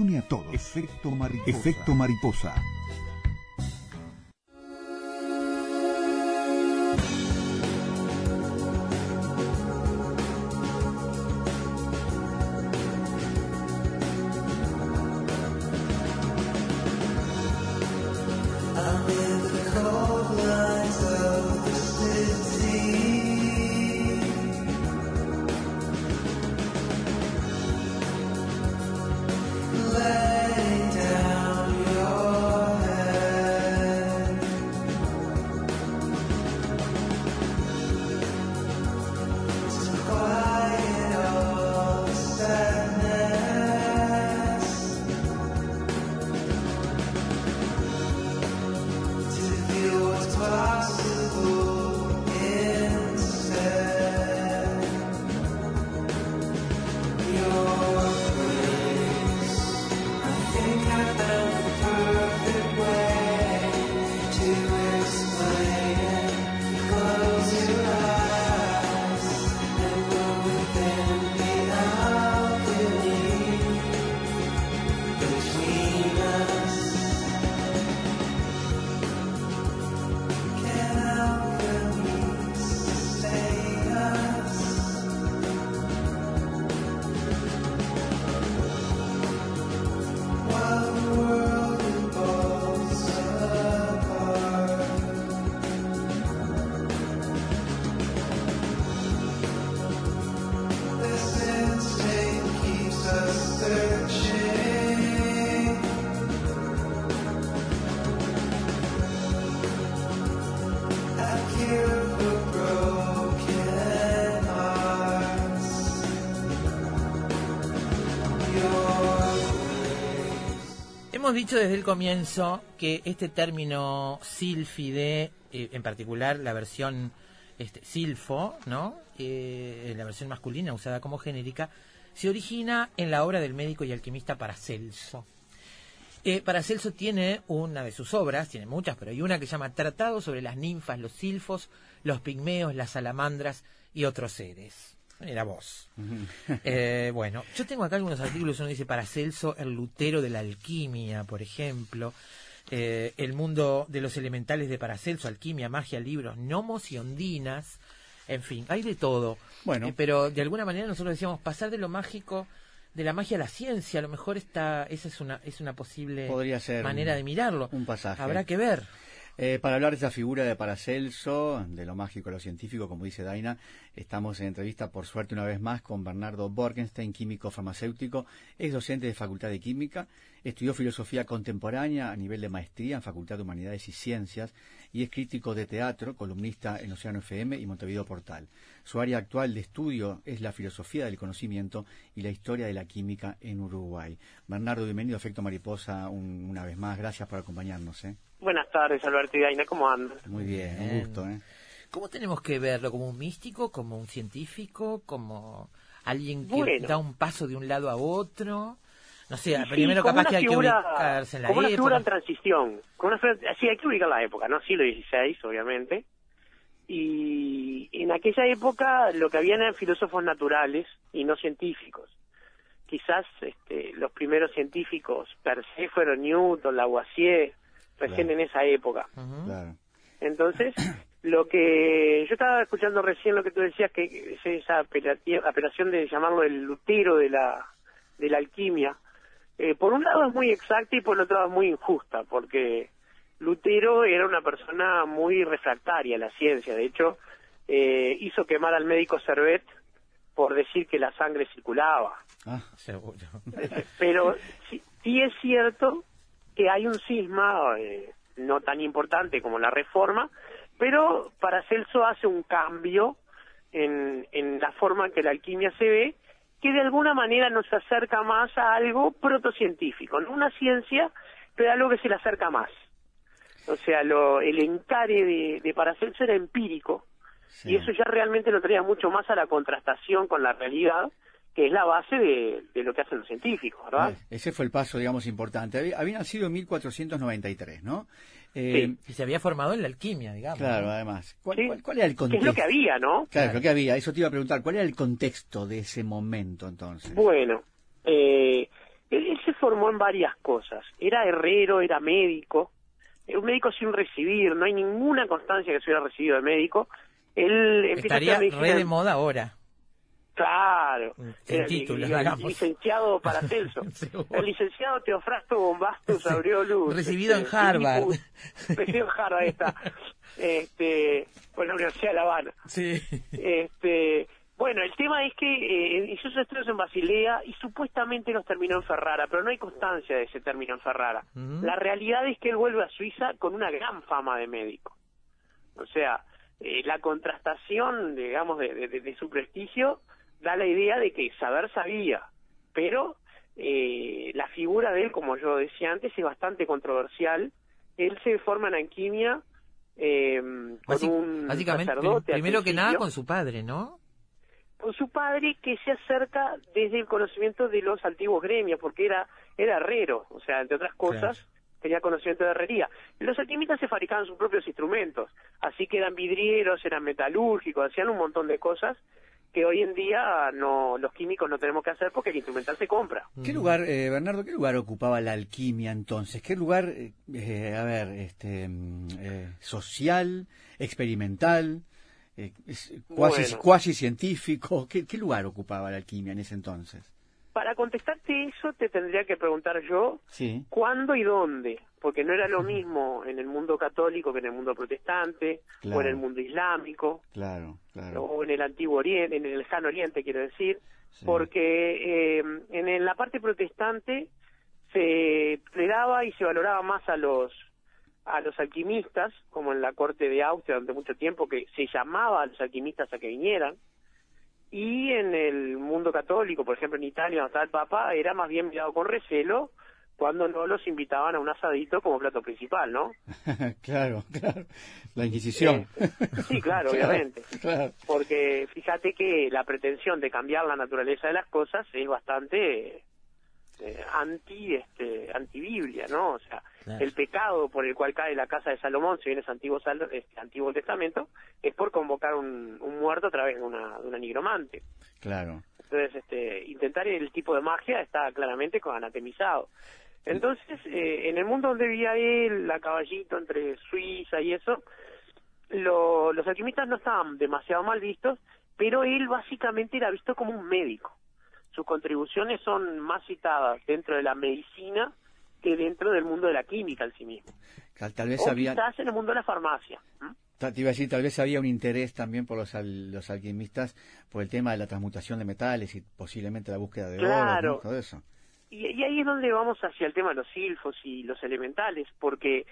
une a todos. Efecto mariposa. Efecto mariposa. Hemos dicho desde el comienzo que este término silfide, eh, en particular la versión este, silfo, ¿no? Eh, la versión masculina usada como genérica, se origina en la obra del médico y alquimista Paracelso. Eh, Paracelso tiene una de sus obras, tiene muchas, pero hay una que se llama Tratado sobre las ninfas, los silfos, los pigmeos, las salamandras y otros seres era vos. Eh, bueno, yo tengo acá algunos artículos, uno dice Paracelso, el lutero de la alquimia, por ejemplo, eh, el mundo de los elementales de Paracelso, alquimia, magia, libros, gnomos y ondinas, en fin, hay de todo. Bueno. Eh, pero de alguna manera nosotros decíamos pasar de lo mágico de la magia a la ciencia, a lo mejor está, esa es una, es una posible manera de mirarlo. Un pasaje. Habrá que ver. Eh, para hablar de esa figura de Paracelso, de lo mágico a lo científico, como dice Daina, estamos en entrevista, por suerte, una vez más con Bernardo Borgenstein, químico farmacéutico, es docente de Facultad de Química, estudió filosofía contemporánea a nivel de maestría en Facultad de Humanidades y Ciencias y es crítico de teatro, columnista en Océano FM y Montevideo Portal. Su área actual de estudio es la filosofía del conocimiento y la historia de la química en Uruguay. Bernardo, bienvenido a Efecto Mariposa una vez más. Gracias por acompañarnos. ¿eh? Buenas tardes, Alberto y Daina, ¿cómo andas? Muy bien, un gusto, ¿eh? ¿Cómo tenemos que verlo? ¿Como un místico? ¿Como un científico? ¿Como alguien que da un paso de un lado a otro? No sé, primero capaz que hay que ubicarse en la como una figura en transición. Como una sí, hay que ubicar la época, ¿no? Siglo XVI, obviamente. Y en aquella época lo que habían eran filósofos naturales y no científicos. Quizás este, los primeros científicos per se fueron Newton, Lavoisier, recién en esa época. Entonces, lo que yo estaba escuchando recién lo que tú decías, que es esa apelación de llamarlo el lutero de la, de la alquimia, eh, por un lado es muy exacta y por otro lado es muy injusta, porque Lutero era una persona muy refractaria a la ciencia, de hecho, eh, hizo quemar al médico Servet por decir que la sangre circulaba. Ah, seguro. Pero sí es cierto que hay un cisma eh, no tan importante como la reforma, pero Paracelso hace un cambio en, en la forma en que la alquimia se ve, que de alguna manera nos acerca más a algo protocientífico, no una ciencia, pero algo que se le acerca más. O sea, lo, el encare de, de Paracelso era empírico, y eso ya realmente lo traía mucho más a la contrastación con la realidad, que es la base de, lo que hacen los científicos, ¿verdad? ese fue el paso, digamos, importante. Había, nacido en 1493, ¿no? Eh, Y se había formado en la alquimia, digamos. Claro, además. ¿Cuál, era el contexto? es lo que había, ¿no? Claro, lo que había. Eso te iba a preguntar. ¿Cuál era el contexto de ese momento, entonces? Bueno, eh, Él, él se formó en varias cosas. Era herrero, era médico, era un médico sin recibir, no hay ninguna constancia que se hubiera recibido de médico. Él empieza a Estaría medicina re de moda ahora. Claro. Era título, li- digamos. licenciado para Celso. El licenciado Teofrasto Bombastus Sí. Aureolus. Recibido en este, Harvard. Recibido en Harvard, está. Este, por la Universidad de La Habana. Sí. Este, bueno, el tema es que eh, hizo sus estudios en Basilea y supuestamente los terminó en Ferrara, pero no hay constancia de ese término en Ferrara. Ujú. La realidad es que él vuelve a Suiza con una gran fama de médico. O sea, eh, la contrastación, digamos, de- de su prestigio da la idea de que saber sabía, pero eh, la figura de él, como yo decía antes, es bastante controversial. Él se forma en alquimia eh, con un básicamente, sacerdote. primero que nada con su padre, ¿no? con su padre que se acerca desde el conocimiento de los antiguos gremios, porque era, era herrero, o sea, entre otras cosas, Claro. tenía conocimiento de herrería. Los alquimistas se fabricaban sus propios instrumentos, así que eran vidrieros, eran metalúrgicos, hacían un montón de cosas que hoy en día no los químicos no tenemos que hacer porque el instrumental se compra. ¿Qué lugar, eh, Bernardo, qué lugar ocupaba la alquimia entonces? ¿Qué lugar, eh, a ver, este, mm, eh, social, experimental, eh, cuasi, Bueno. cuasi científico? ¿Qué, ¿Qué lugar ocupaba la alquimia en ese entonces? Para contestarte eso te tendría que preguntar yo Sí, cuándo y dónde, porque no era lo mismo en el mundo católico que en el mundo protestante o en el mundo islámico. claro, claro. o en el antiguo oriente, en el lejano oriente quiero decir, Sí. porque eh, en, en la parte protestante se le daba y se valoraba más a los a los alquimistas, como en la corte de Austria durante mucho tiempo, que se llamaba a los alquimistas a que vinieran, y en el mundo católico, por ejemplo en Italia, donde estaba el Papa, era más bien mirado con recelo cuando no los invitaban a un asadito como plato principal, ¿no? claro, claro. La Inquisición. Eh, sí, claro, obviamente. Claro. porque fíjate que la pretensión de cambiar la naturaleza de las cosas es bastante eh, anti este anti Biblia, ¿no? O sea, Claro. el pecado por el cual cae la casa de Salomón, si bien es antiguo Sal- este, antiguo Testamento, es por convocar un, un muerto a través de una de una nigromante. Claro. Entonces, este, intentar el tipo de magia está claramente con anatemizado. Entonces, eh, en el mundo donde vivía él, a caballito entre Suiza y eso, lo- los alquimistas no estaban demasiado mal vistos, pero él básicamente era visto como un médico. Sus contribuciones son más citadas dentro de la medicina que dentro del mundo de la química en sí mismo. Tal, vez O había, quizás en el mundo de la farmacia. ¿m? ta- te iba a decir, tal vez había un interés también por los, al- los alquimistas por el tema de la transmutación de metales y posiblemente la búsqueda de Claro. oro, todo eso. Y, y ahí es donde vamos hacia el tema de los silfos y los elementales, porque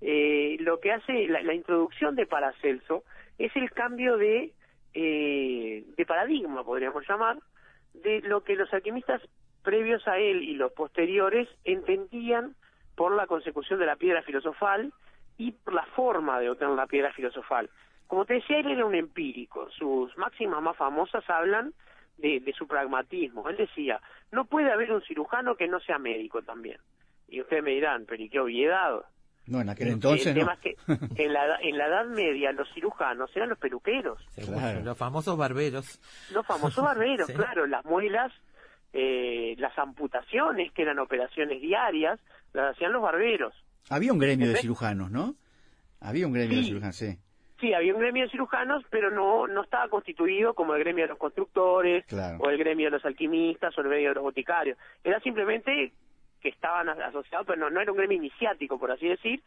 eh, lo que hace la, la introducción de Paracelso es el cambio de, eh, de paradigma, podríamos llamar, de lo que los alquimistas previos a él y los posteriores entendían por la consecución de la piedra filosofal y por la forma de obtener la piedra filosofal. Como te decía, él era un empírico. Sus máximas más famosas hablan de, de su pragmatismo. Él decía, no puede haber un cirujano que no sea médico también. Y ustedes me dirán, pero ¿y qué obviedad? No, en aquel el entonces tema no. es que en la, en la Edad Media los cirujanos eran los peluqueros, Claro. Los famosos barberos. los famosos barberos, Sí. claro, las muelas, eh, las amputaciones, que eran operaciones diarias, las hacían los barberos. Había un gremio de cirujanos, ¿no? Había un gremio de cirujanos, sí. Sí, había un gremio de cirujanos, pero no, no estaba constituido como el gremio de los constructores, Claro. o el gremio de los alquimistas, o el gremio de los boticarios. Era simplemente que estaban as- asociados, pero no, no era un gremio iniciático, por así decir,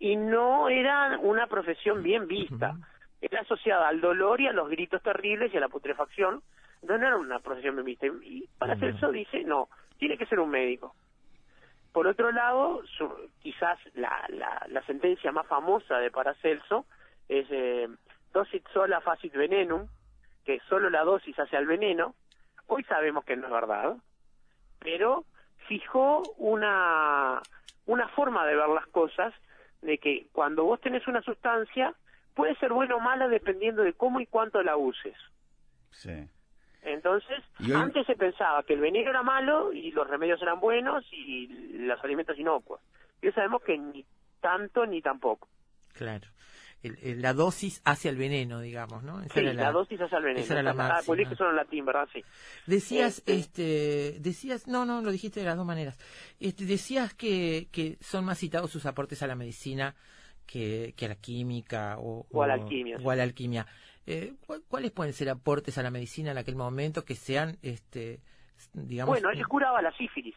y no era una profesión bien vista. Era asociada al dolor y a los gritos terribles y a la putrefacción. No, no era una profesión bien vista. Y Paracelso dice, no, tiene que ser un médico. Por otro lado, su- quizás la, la, la sentencia más famosa de Paracelso es eh, dosis sola facit venenum, que solo la dosis hace al veneno. Hoy sabemos que no es verdad, pero fijó una, una forma de ver las cosas de que cuando vos tenés una sustancia puede ser buena o mala dependiendo de cómo y cuánto la uses. Sí. Entonces, hoy- antes se pensaba que el veneno era malo y los remedios eran buenos y los alimentos inocuos. Y hoy sabemos que ni tanto ni tampoco. Claro. La dosis hacia el veneno, digamos, ¿no? sí, la, dosis hacia el veneno. Esa era la ah, pues son en latín, ¿verdad? Sí. Decías, este... este... decías, no, no, lo dijiste de las dos maneras. Este, decías que, que son más citados sus aportes a la medicina que, que a la química o, o, a la alquimia. O a la alquimia. Eh, ¿Cuáles pueden ser aportes a la medicina en aquel momento que sean, este, digamos... Bueno, él curaba la sífilis.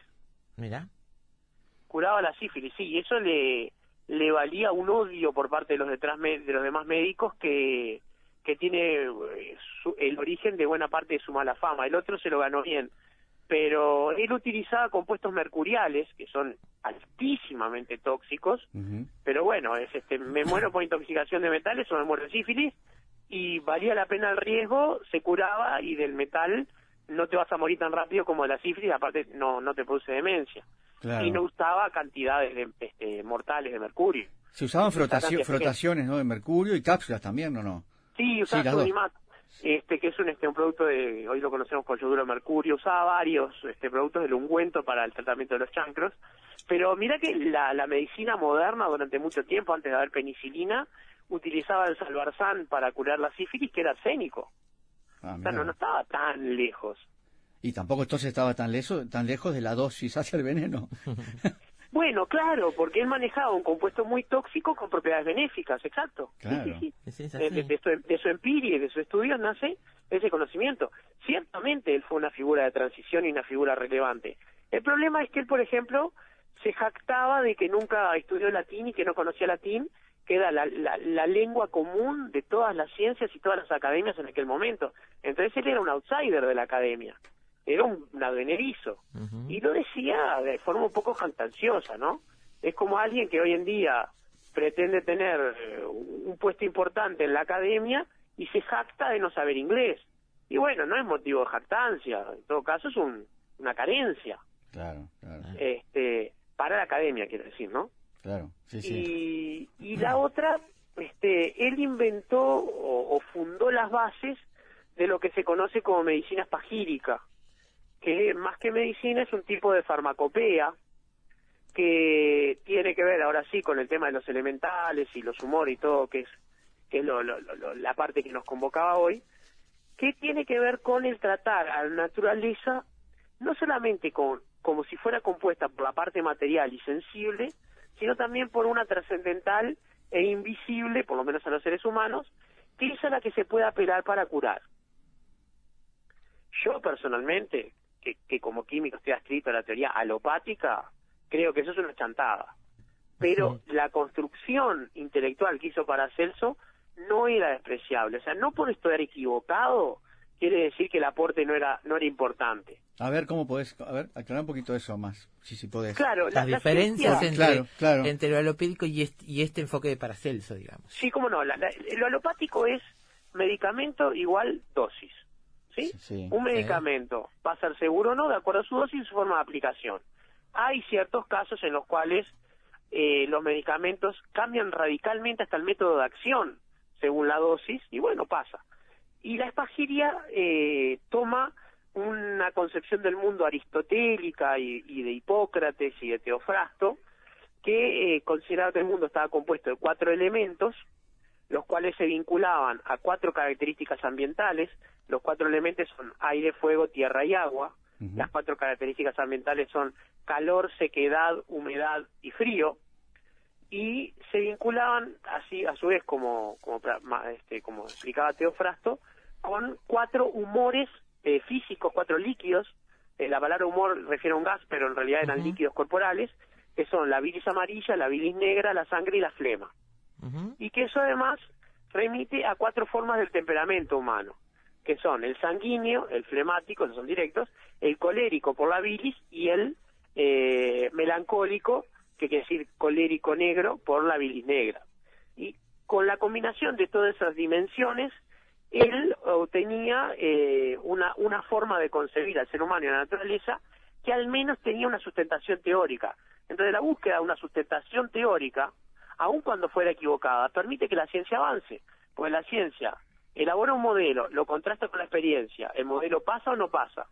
Mira. Curaba la sífilis, sí, y eso le, le valía un odio por parte de los, detrás, de los demás médicos que, que tiene eh, el origen de buena parte de su mala fama. El otro se lo ganó bien. Pero él utilizaba compuestos mercuriales, que son altísimamente tóxicos, pero bueno, es este, me muero por intoxicación de metales o me muero de sífilis, y valía la pena el riesgo, se curaba y del metal no te vas a morir tan rápido como de la sífilis, aparte no, no te produce demencia. Y no usaba cantidades de, este, mortales de mercurio. Se usaban frotaciones ¿no? de mercurio y cápsulas también, ¿o no? Sí, usaba sí, este, que es un, este, un producto de, hoy lo conocemos con yoduro de mercurio, usaba varios este, productos del ungüento para el tratamiento de los chancros, pero mira que la, la medicina moderna durante mucho tiempo, antes de haber penicilina, utilizaba el salvarzán para curar la sífilis, que era arsénico. Ah, o sea, no, no estaba tan lejos. Y tampoco entonces estaba tan lejos, tan lejos de la dosis hacia el veneno. bueno, claro, porque él manejaba un compuesto muy tóxico con propiedades benéficas, exacto. Claro. Sí, sí, sí. De, su, de, su, empiria y de su estudio nace ese conocimiento. Ciertamente él fue una figura de transición y una figura relevante. El problema es que él, por ejemplo, se jactaba de que nunca estudió latín y que no conocía latín que era la, la, lengua común de todas las ciencias y todas las academias en aquel momento. Entonces él era un outsider de la academia, era un aduenerizo, y lo decía de forma un poco jactanciosa, ¿no? Es como alguien que hoy en día pretende tener eh, un puesto importante en la academia y se jacta de no saber inglés. Y bueno, no es motivo de jactancia, en todo caso es un, una carencia. Claro, claro. Este, para la academia, quiero decir, ¿no? Claro, sí, sí. Y, la otra, este, él inventó o, fundó las bases de lo que se conoce como medicina espagírica, que más que medicina es un tipo de farmacopea que tiene que ver ahora sí con el tema de los elementales y los humores y todo, que es, que es la parte que nos convocaba hoy, que tiene que ver con el tratar a la naturaleza no solamente con como si fuera compuesta por la parte material y sensible, sino también por una trascendental e invisible, por lo menos a los seres humanos, que es a la que se puede apelar para curar. Yo personalmente, que, que como químico estoy adscrito a la teoría alopática, creo que eso es una chantada. Pero la construcción intelectual que hizo Paracelso no era despreciable. O sea, no por estar equivocado quiere decir que el aporte no era no era importante. A ver, ¿cómo podés? A ver, aclarar un poquito eso más, si si podés. Claro, las diferencias entre, entre lo alopático y este, y este enfoque de Paracelso, digamos. Sí, cómo no. lo alopático es medicamento igual dosis. ¿Sí? Un medicamento va a ser seguro o no de acuerdo a su dosis y su forma de aplicación. Hay ciertos casos en los cuales eh, los medicamentos cambian radicalmente hasta el método de acción según la dosis y bueno, pasa. Y la espagiria eh, toma una concepción del mundo aristotélica y, de Hipócrates y de Teofrasto, que eh, consideraba que el mundo estaba compuesto de cuatro elementos, los cuales se vinculaban a cuatro características ambientales. Los cuatro elementos son aire, fuego, tierra y agua. Las cuatro características ambientales son calor, sequedad, humedad y frío. Y se vinculaban así, a su vez, como, como, este, como explicaba Teofrasto, con cuatro humores eh, físicos, cuatro líquidos. Eh, la palabra humor refiere a un gas, pero en realidad eran líquidos corporales, que son la bilis amarilla, la bilis negra, la sangre y la flema. Y que eso además remite a cuatro formas del temperamento humano, que son el sanguíneo, el flemático, esos son directos, el colérico por la bilis y el eh, melancólico, que quiere decir colérico negro por la bilis negra. Y con la combinación de todas esas dimensiones, él tenía eh, una, una forma de concebir al ser humano y a la naturaleza que al menos tenía una sustentación teórica. Entonces la búsqueda de una sustentación teórica, aun cuando fuera equivocada, permite que la ciencia avance, porque la ciencia elabora un modelo, lo contrasta con la experiencia, el modelo pasa o no pasa,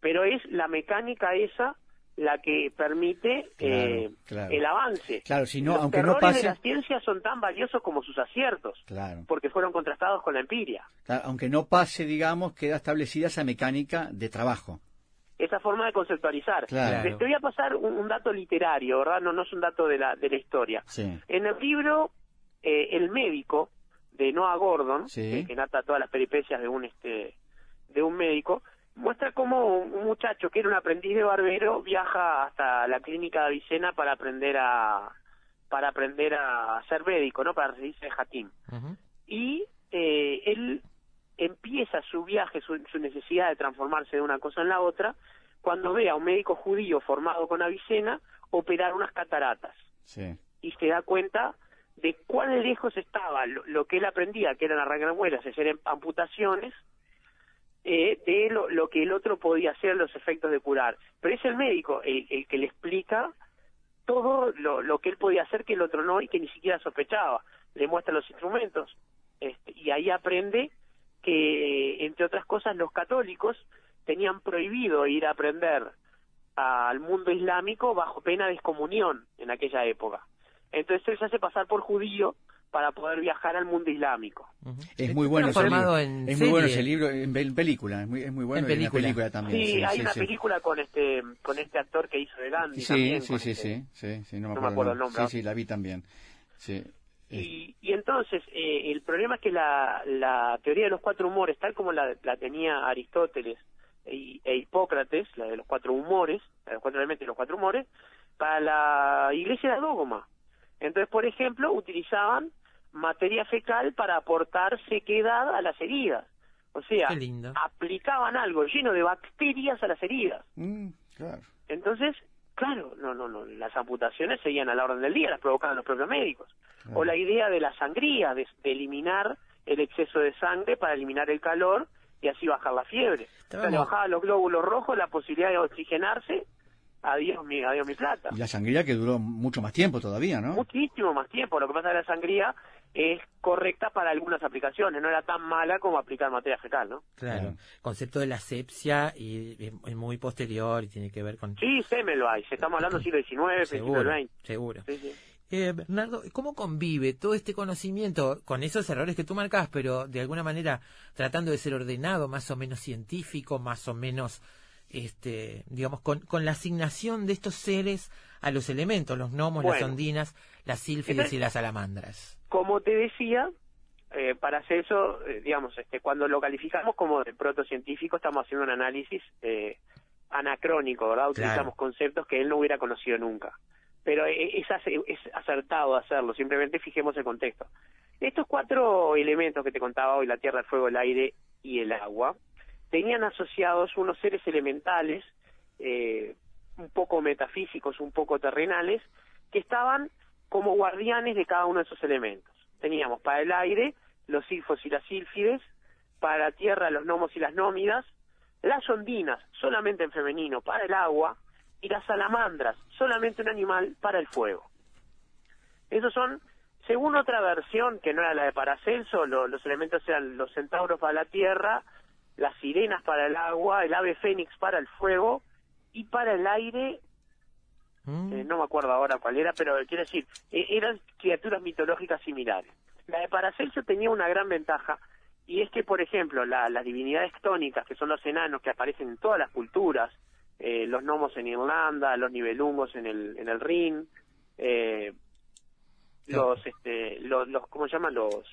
pero es la mecánica esa la que permite eh, claro. el avance. Claro, si no, Los aunque no pase, de la ciencia son tan valiosos como sus aciertos, claro, porque fueron contrastados con la empiria. Claro, aunque no pase, digamos, queda establecida esa mecánica de trabajo. Esa forma de conceptualizar. Claro. Les te voy a pasar un, un dato literario, ¿verdad? No, no es un dato de la, de la historia. Sí, En el libro eh, El médico de Noah Gordon, Sí. que, que narra todas las peripecias de un este de un médico, muestra cómo un muchacho que era un aprendiz de barbero viaja hasta la clínica de Avicena para aprender a para aprender a ser médico, ¿no? Para recibirse de. Ujú. Y eh, él empieza su viaje, su, su necesidad de transformarse de una cosa en la otra, cuando ve a un médico judío formado con Avicena operar unas cataratas sí, y se da cuenta de cuán lejos estaba lo, que él aprendía, que eran arrancar muelas, hacer em- amputaciones, eh, de lo, que el otro podía hacer, los efectos de curar. Pero es el médico el, el que le explica todo lo, lo que él podía hacer que el otro no y que ni siquiera sospechaba. Le muestra los instrumentos este, y ahí aprende que, entre otras cosas, los católicos tenían prohibido ir a aprender al mundo islámico bajo pena de excomunión en aquella época. Entonces él se hace pasar por judío para poder viajar al mundo islámico. Ujú. es muy bueno ese libro. en es muy bueno ese libro en, pel- película, es muy, es muy bueno En película. también. Sí, hay sí, una sí. película con este con este actor que hizo de Gandhi Sí, también. sí, con sí, este- sí, sí, sí, no me no acuerdo, me acuerdo el el nombre. Sí, sí, la vi también. Sí. Y, y entonces, eh, el problema es que la, la teoría de los cuatro humores, tal como la, la tenía Aristóteles e, e Hipócrates, la de los cuatro humores, la de los cuatro elementos y los cuatro humores, para la iglesia era dogma. Entonces, por ejemplo, utilizaban materia fecal para aportar sequedad a las heridas. O sea, aplicaban algo lleno de bacterias a las heridas. Mm, claro. Entonces, claro, no, no, no, las amputaciones seguían a la orden del día, las provocaban los propios médicos. Claro. O la idea de la sangría, de, de eliminar el exceso de sangre para eliminar el calor y así bajar la fiebre. O sea, Estábamos- le bajaban los glóbulos rojos la posibilidad de oxigenarse, adiós mi, adiós mi plata. Y la sangría que duró mucho más tiempo todavía, ¿no? Muchísimo más tiempo. Lo que pasa es que la sangría es correcta para algunas aplicaciones, no era tan mala como aplicar materia fecal, ¿no? Claro. Claro. Concepto de la asepsia y es muy posterior y tiene que ver con... Sí, sémelo hay. Estamos hablando del siglo XIX, principio seguro, del XX. seguro. Sí, sí. Eh, Bernardo, ¿cómo convive todo este conocimiento con esos errores que tú marcas, pero de alguna manera tratando de ser ordenado, más o menos científico, más o menos, este, digamos, con, con la asignación de estos seres a los elementos, los gnomos, las ondinas, las sílfides y las salamandras? como te decía, eh, para hacer eso, eh, digamos, este, cuando lo calificamos como de protocientífico, estamos haciendo un análisis eh, anacrónico, ¿verdad? Utilizamos conceptos que él no hubiera conocido nunca. Pero eh, es, es acertado hacerlo, simplemente fijemos el contexto. Estos cuatro elementos que te contaba hoy, la tierra, el fuego, el aire y el agua, tenían asociados unos seres elementales, eh, un poco metafísicos, un poco terrenales, que estaban como guardianes de cada uno de esos elementos. Teníamos para el aire los silfos y las sílfides, para la tierra los gnomos y las nómidas, las ondinas solamente en femenino para el agua y las salamandras solamente un animal para el fuego. Esos son, según otra versión que no era la de Paracelso, lo- los elementos eran los centauros para la tierra, las sirenas para el agua, el ave fénix para el fuego y para el aire ¿Mm? eh, no me acuerdo ahora cuál era, pero quiero decir, eh, eran criaturas mitológicas similares. La de Paracelso tenía una gran ventaja, y es que, por ejemplo, la- las divinidades tónicas, que son los enanos que aparecen en todas las culturas, eh, los gnomos en Irlanda, los nibelungos en el, en el Rin, eh, los, este, los, los, ¿cómo se llaman? Los,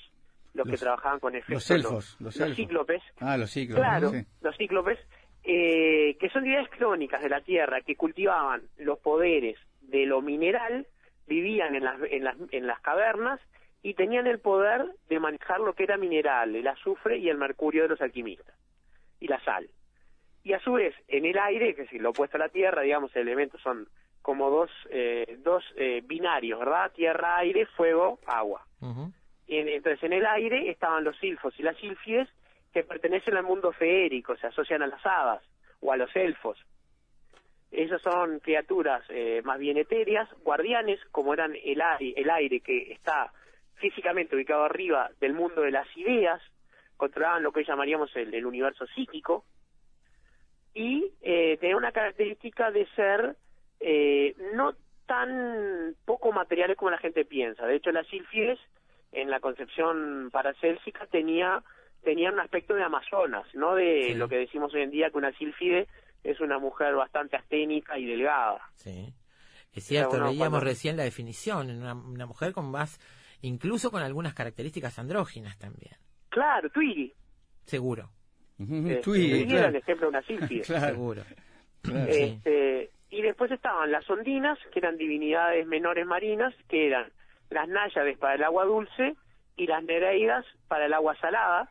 los, que trabajaban con efectos, los elfos, los elfos. cíclopes, Ah, los ciclos. Claro, sí. los cíclopes, eh, que son divinidades crónicas de la tierra, que cultivaban los poderes de lo mineral, vivían en las, en las, en las cavernas y tenían el poder de manejar lo que era mineral, el azufre y el mercurio de los alquimistas, y la sal. Y a su vez, en el aire, que es lo opuesto a la tierra, digamos, elementos son como dos, eh, dos eh, binarios, ¿verdad? Tierra, aire, fuego, agua. En- entonces en el aire estaban los silfos y las sílfides que pertenecen al mundo feérico, se asocian a las hadas o a los elfos. Esas son criaturas eh, más bien etéreas, guardianes, como eran el aire, el aire que está físicamente ubicado arriba del mundo de las ideas, controlaban lo que hoy llamaríamos el, universo psíquico, y eh, tenía una característica de ser eh, no tan poco materiales como la gente piensa. De hecho, las sílfides, en la concepción paracélsica, tenía, tenía un aspecto de amazonas, no de Sí. lo que decimos hoy en día que una sílfide es una mujer bastante asténica y delgada. Sí. Es cierto, uno leíamos cuando- recién la definición, una, una mujer con más, incluso con algunas características andróginas también. Claro, Twiggy. Seguro, Eh, Twiggy, Twiggy era el claro. ejemplo de una sílfide. Claro, seguro. claro. Sí. Este, y después estaban las ondinas, que eran divinidades menores marinas, que eran las náyades para el agua dulce y las nereidas para el agua salada,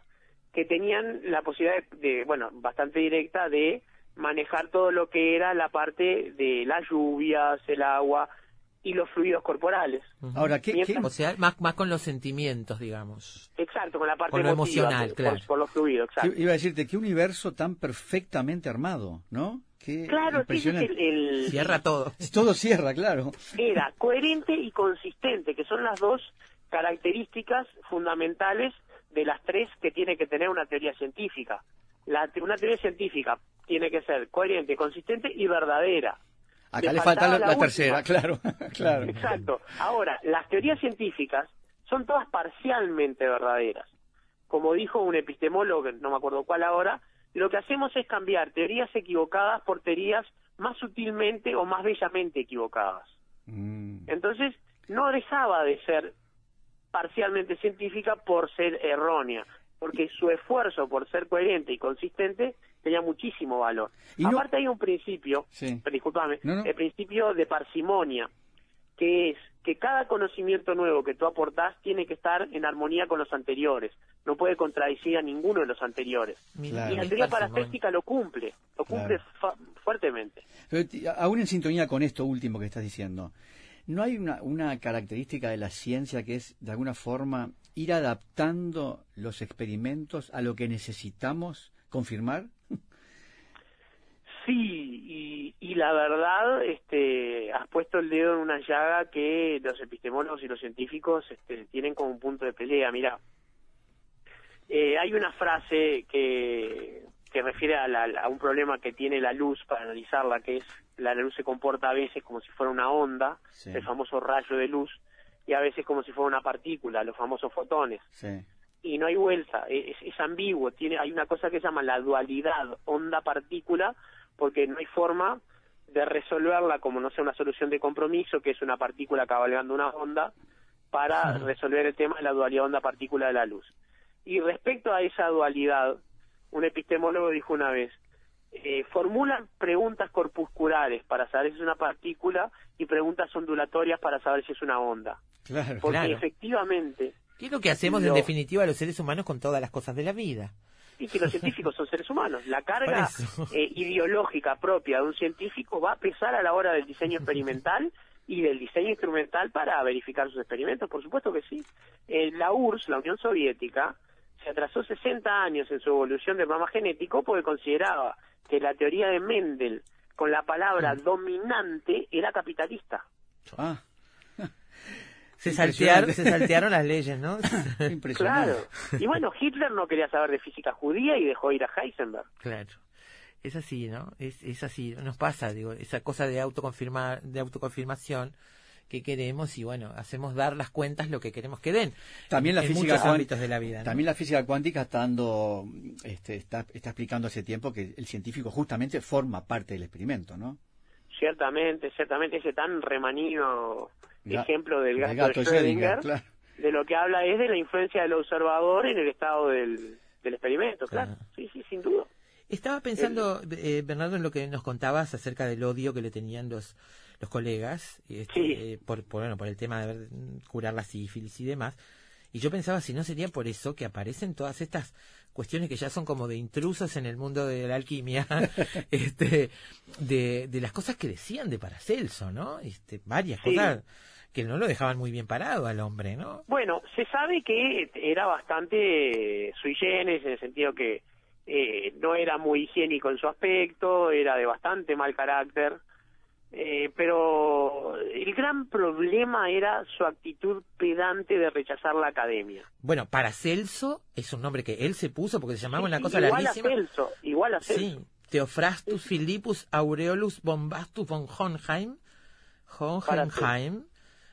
que tenían la posibilidad de, de, bueno, bastante directa de manejar todo lo que era la parte de las lluvias, el agua y los fluidos corporales. Ahora, ¿qué, O sea, más, más con los sentimientos, digamos. Exacto, con la parte Con emotiva, emocional, por, claro. por, por los fluidos, exacto. iba a decirte, qué universo tan perfectamente armado, ¿no? Qué Claro, ese es el, el- Cierra todo. Todo cierra, claro. era coherente y consistente, que son las dos características fundamentales de las tres que tiene que tener una teoría científica. La, una teoría científica tiene que ser coherente, consistente y verdadera. Acá Le le falta la, la la tercera, claro, claro. Exacto. Ahora, las teorías científicas son todas parcialmente verdaderas. Como dijo un epistemólogo, no me acuerdo cuál ahora, lo que hacemos es cambiar teorías equivocadas por teorías más sutilmente o más bellamente equivocadas. Mm. Entonces, no dejaba de ser parcialmente científica por ser errónea, porque su esfuerzo por ser coherente y consistente tenía muchísimo valor. Y no- Aparte hay un principio, Sí. No, no. el principio de parsimonia, que es que cada conocimiento nuevo que tú aportás tiene que estar en armonía con los anteriores, no puede contradecir a ninguno de los anteriores. Claro. Y la teoría paracéltica lo cumple, lo cumple fa- fuertemente. Pero aún en sintonía con esto último que estás diciendo, ¿no hay una, una característica de la ciencia que es, de alguna forma, ir adaptando los experimentos a lo que necesitamos confirmar? Sí, y, y la verdad, este, has puesto el dedo en una llaga que los epistemólogos y los científicos este, tienen como un punto de pelea. Mira, eh, hay una frase que, que refiere a, la- a un problema que tiene la luz para analizarla, que es la luz se comporta a veces como si fuera una onda, Sí. el famoso rayo de luz, y a veces como si fuera una partícula, los famosos fotones Sí. y no hay vuelta, es, es ambiguo, tiene, hay una cosa que se llama la dualidad onda-partícula, porque no hay forma de resolverla como no sea una solución de compromiso, que es una partícula cabalgando una onda, para resolver el tema de la dualidad onda-partícula de la luz. Y respecto a esa dualidad, un epistemólogo dijo una vez, eh, formulan preguntas corpusculares para saber si es una partícula y preguntas ondulatorias para saber si es una onda. Claro. Porque Claro. efectivamente ¿Qué es lo que hacemos en definitiva los seres humanos con todas las cosas de la vida? Y que los científicos son seres humanos. La carga eh, ideológica propia de un científico va a pesar a la hora del diseño experimental y del diseño instrumental para verificar sus experimentos, por supuesto que sí. Eh, la URSS, la Unión Soviética, se atrasó 60 años en su evolución del programa genético porque consideraba que la teoría de Mendel con la palabra Mm. dominante era capitalista. Ah, Se saltearon, se saltearon las leyes, ¿no? impresionante. Claro. Y bueno, Hitler no quería saber de física judía y dejó ir a Heisenberg. Claro. Es así, ¿no? Es, es así, nos pasa, digo, esa cosa de autoconfirmar, de autoconfirmación que queremos y bueno, hacemos dar las cuentas lo que queremos que den. También la en física ámbitos de la vida. ¿no? También la física cuántica está dando, este, está, está explicando hace tiempo que el científico justamente forma parte del experimento, ¿no? Ciertamente, ciertamente ese tan remanido Ga- ejemplo del gato, gato de Schrödinger, Schrödinger, claro. de lo que habla es de la influencia del observador en el estado del, del experimento, claro. Claro. Sí, sí, sin duda. Estaba pensando, eh, Bernardo, en lo que nos contabas acerca del odio que le tenían los los colegas este, Sí. eh, por, por, bueno, por el tema de ver- curar la sífilis y demás. Y yo pensaba si no sería por eso que aparecen todas estas cuestiones que ya son como de intrusos en el mundo de la alquimia, este, de, de las cosas que decían de Paracelso, ¿no? Este, varias Sí. cosas que no lo dejaban muy bien parado al hombre, ¿no? Bueno, se sabe que era bastante sui generis en el sentido que eh, no era muy higiénico en su aspecto, era de bastante mal carácter, eh, pero el gran problema era su actitud pedante de rechazar la academia. Bueno, Paracelso es un nombre que él se puso porque se llamaba una cosa igual larguísima. a Celso, igual a Celso. Sí, Theophrastus Philippus Aureolus Bombastus von Hohenheim, Hohenheim,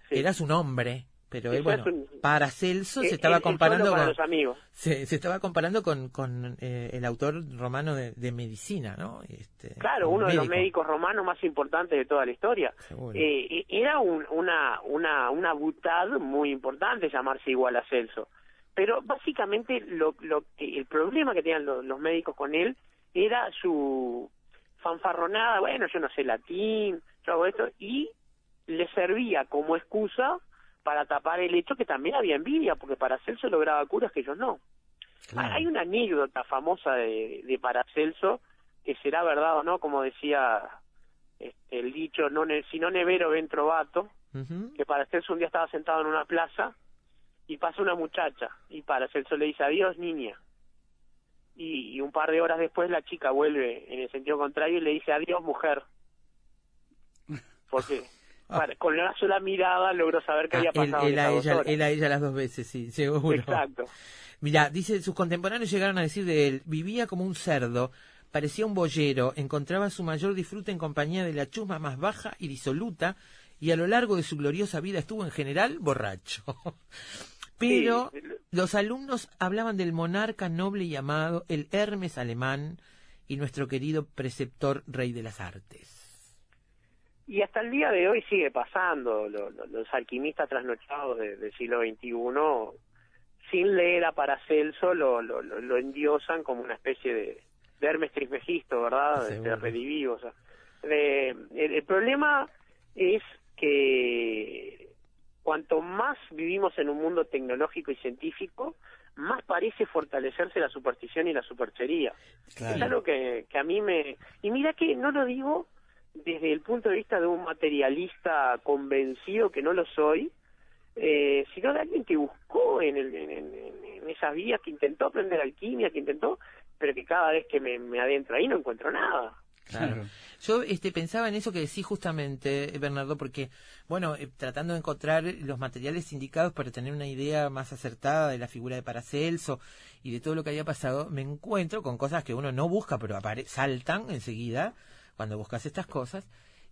Sí. era su nombre, pero él, bueno, un- Paracelso Eh, se estaba el- el comparando con, los amigos. se, se estaba comparando con, con eh, el autor romano de, de medicina, ¿no? Este, Claro, un uno de los médico, médicos romanos más importantes de toda la historia. Eh, eh, era un- una, una, una butad muy importante llamarse igual a Celso. Pero básicamente lo, lo que, el problema que tenían los, los médicos con él era su fanfarronada, bueno, yo no sé latín, yo hago esto, y le servía como excusa para tapar el hecho que también había envidia, porque Paracelso lograba curas que ellos no. Claro. Hay una anécdota famosa de, de Paracelso, que será verdad o no, como decía este, el dicho, no ne- si no nevero ven trovato, Ujú. que Paracelso un día estaba sentado en una plaza y pasa una muchacha y Paracelso le dice adiós niña y, y un par de horas después la chica vuelve en el sentido contrario y le dice adiós mujer porque para- con una sola mirada logró saber qué Ah, había pasado en él a ella, horas. él a ella las dos veces, sí, seguro. exacto Mira, dice, sus contemporáneos llegaron a decir de él, vivía como un cerdo, parecía un boyero, encontraba su mayor disfrute en compañía de la chusma más baja y disoluta, y a lo largo de su gloriosa vida estuvo en general borracho. Pero Sí, los alumnos hablaban del monarca noble y amado, el Hermes alemán, y nuestro querido preceptor rey de las artes. Y hasta el día de hoy sigue pasando. Lo- lo- los alquimistas trasnochados de- del siglo XXI, sin leer a Paracelso, lo, lo, lo, lo endiosan como una especie de, de Hermes Trismegisto, ¿verdad? De, Seguro. de redivivo. O sea, de- el, el problema es que cuanto más vivimos en un mundo tecnológico y científico, más parece fortalecerse la superstición y la superchería. Es algo que, que a mí me... Y mira que no lo digo desde el punto de vista de un materialista convencido, que no lo soy, eh, sino de alguien que buscó en, el, en, en- en esas vías, que intentó aprender alquimia, que intentó, pero que cada vez que me, me adentro ahí no encuentro nada. Claro. Yo este, pensaba en eso que decís justamente, eh, Bernardo, porque, bueno, eh, tratando de encontrar los materiales indicados para tener una idea más acertada de la figura de Paracelso y de todo lo que había pasado, me encuentro con cosas que uno no busca, pero apare saltan enseguida cuando buscas estas cosas,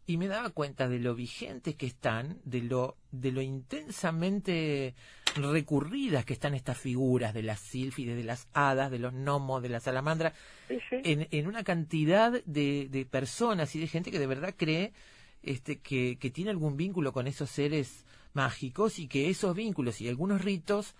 y me daba cuenta de lo vigentes que están, de lo, de lo intensamente recurridas que están estas figuras de las sílfides, de las hadas, de los gnomos, de la salamandra, Sí, sí. en, en una cantidad de, de personas y de gente que de verdad cree este, que, que tiene algún vínculo con esos seres mágicos y que esos vínculos y algunos ritos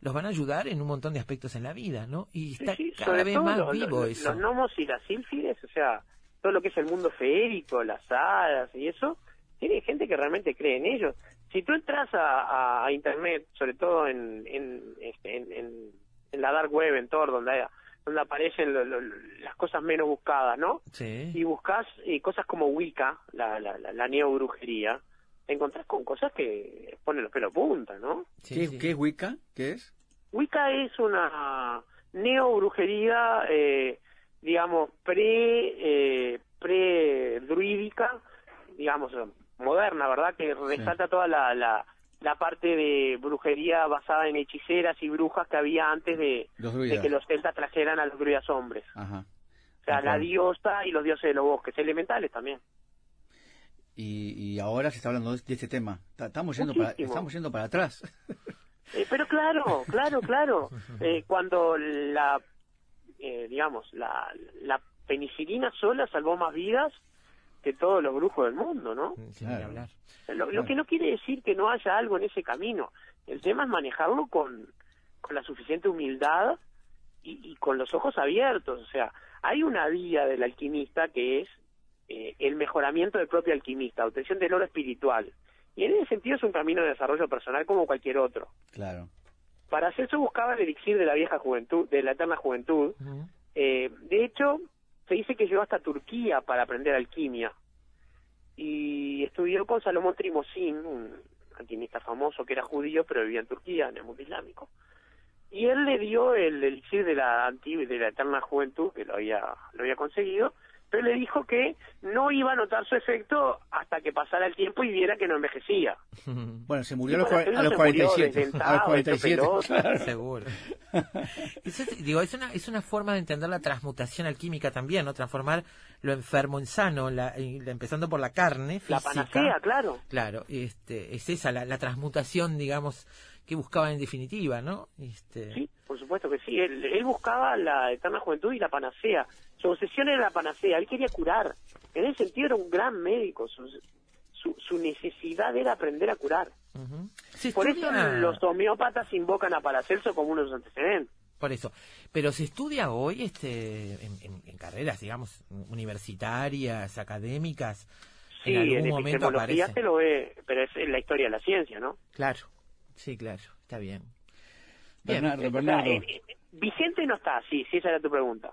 los van a ayudar en un montón de aspectos en la vida, ¿no? Y está sí, cada vez más vivo eso. Los gnomos y las sílfides, o sea, todo lo que es el mundo feérico, las hadas y eso, tiene gente que realmente cree en ellos. Si tú entras a, a- a internet, sobre todo en, en, este, en, en- en la dark web, en Tor, donde, donde aparecen lo- lo- las cosas menos buscadas, ¿no? Sí. Y buscas eh, cosas como Wicca, la, la, la, la neobrujería, te encontrás con cosas que ponen los pelos a punta, ¿no? sí, ¿Qué, sí. qué es Wicca? ¿Qué es? Wicca es una neobrujería, eh, digamos, pre, eh, pre-druídica, digamos, moderna, ¿verdad? Que resalta toda la, la, la parte de brujería basada en hechiceras y brujas que había antes de, que los celtas trajeran a los druidas hombres. Ajá. O sea, la diosa y los dioses de los bosques, elementales también. Y, y ahora se está hablando de este tema. Ta- Estamos yendo, para, estamos yendo para atrás. Eh, pero claro, claro, claro. Eh, cuando la, eh, digamos, la, la penicilina sola salvó más vidas que todos los brujos del mundo, ¿no? Sin Claro. hablar. Lo, que no quiere decir que no haya algo en ese camino. El tema es manejarlo con, con la suficiente humildad y, y con los ojos abiertos. O sea, hay una vía del alquimista que es eh, el mejoramiento del propio alquimista, obtención del oro espiritual. Y en ese sentido es un camino de desarrollo personal como cualquier otro. Claro. Para Celso buscaba el elixir de la vieja juventud, de la eterna juventud. Eh, de hecho, se dice que llegó hasta Turquía para aprender alquimia. Y estudió con Salomón Trimosín, un alquimista famoso que era judío, pero vivía en Turquía, en el mundo islámico. Y él le dio el elixir de la de la eterna juventud, que lo había, lo había conseguido, pero le dijo que no iba a notar su efecto hasta que pasara el tiempo y viera que no envejecía. Bueno, se murió Y a los, a los se murió 47. desdentado, A los 47. hecho pelota. claro. Seguro. Eso es, digo, es una, es una forma de entender la transmutación alquímica también, ¿no? Transformar lo enfermo en sano, la- y la- empezando por la carne La física. panacea, claro. Claro, este, es esa la, la transmutación, digamos, que buscaban en definitiva, ¿no? Este, Sí, por supuesto que sí. Él, él buscaba la eterna juventud y la panacea. Su obsesión era la panacea. Él quería curar. En ese sentido era un gran médico. Su, su, su necesidad era aprender a curar. Por eso los homeópatas invocan a Paracelso como uno de sus antecedentes. Por eso. Pero se estudia hoy este, en, en- en carreras, digamos, universitarias, académicas. Sí, en algún en momento epistemología aparece. se lo ve, pero es en la historia de la ciencia, ¿no? Claro, sí, claro, está bien. Bien. Bernardo, O sea, Bernardo. eh, eh, Vicente no está, sí, sí, esa era tu pregunta.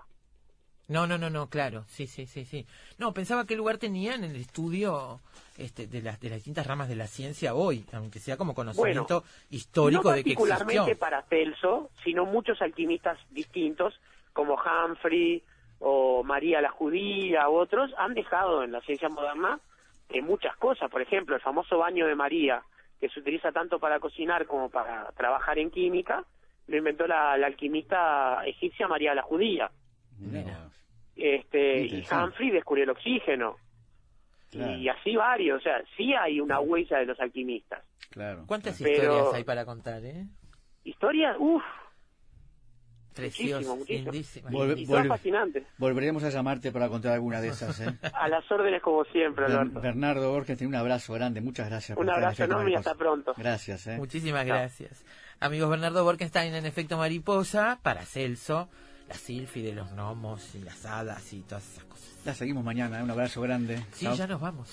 No, no, no, no, claro, sí, sí, sí, sí. No, pensaba qué lugar tenía en el estudio este, de, las, de las distintas ramas de la ciencia hoy, aunque sea como conocimiento histórico no de que particularmente existió. para Celso, sino muchos alquimistas distintos, como Humphrey o María la Judía u otros, han dejado en la ciencia moderna eh, muchas cosas. Por ejemplo, el famoso baño de María, que se utiliza tanto para cocinar como para trabajar en química, lo inventó la, la alquimista egipcia María la Judía. Este, y. Humphrey descubrió el oxígeno. Claro. Y así varios, o sea, sí hay una huella de los alquimistas. Claro. ¿Cuántas claro. Pero- historias hay para contar, eh? Historias, uff, Preciosas, muchísimo. lindísimas. Volve- y lindísimas. son Volve- fascinantes. Volveremos a llamarte para contar alguna de esas. ¿eh? A las órdenes como siempre, Ber- Alberto. Bernardo Borges, tiene un abrazo grande. Muchas gracias. por Un en abrazo Efecto enorme y hasta pronto. Gracias. ¿eh? Muchísimas gracias. Amigos, Bernardo Borkenstein en Efecto Mariposa, para Celso, la Silfi de los gnomos y las hadas y todas esas cosas. La seguimos mañana. ¿eh? Un abrazo grande. Sí, Chao. ya nos vamos.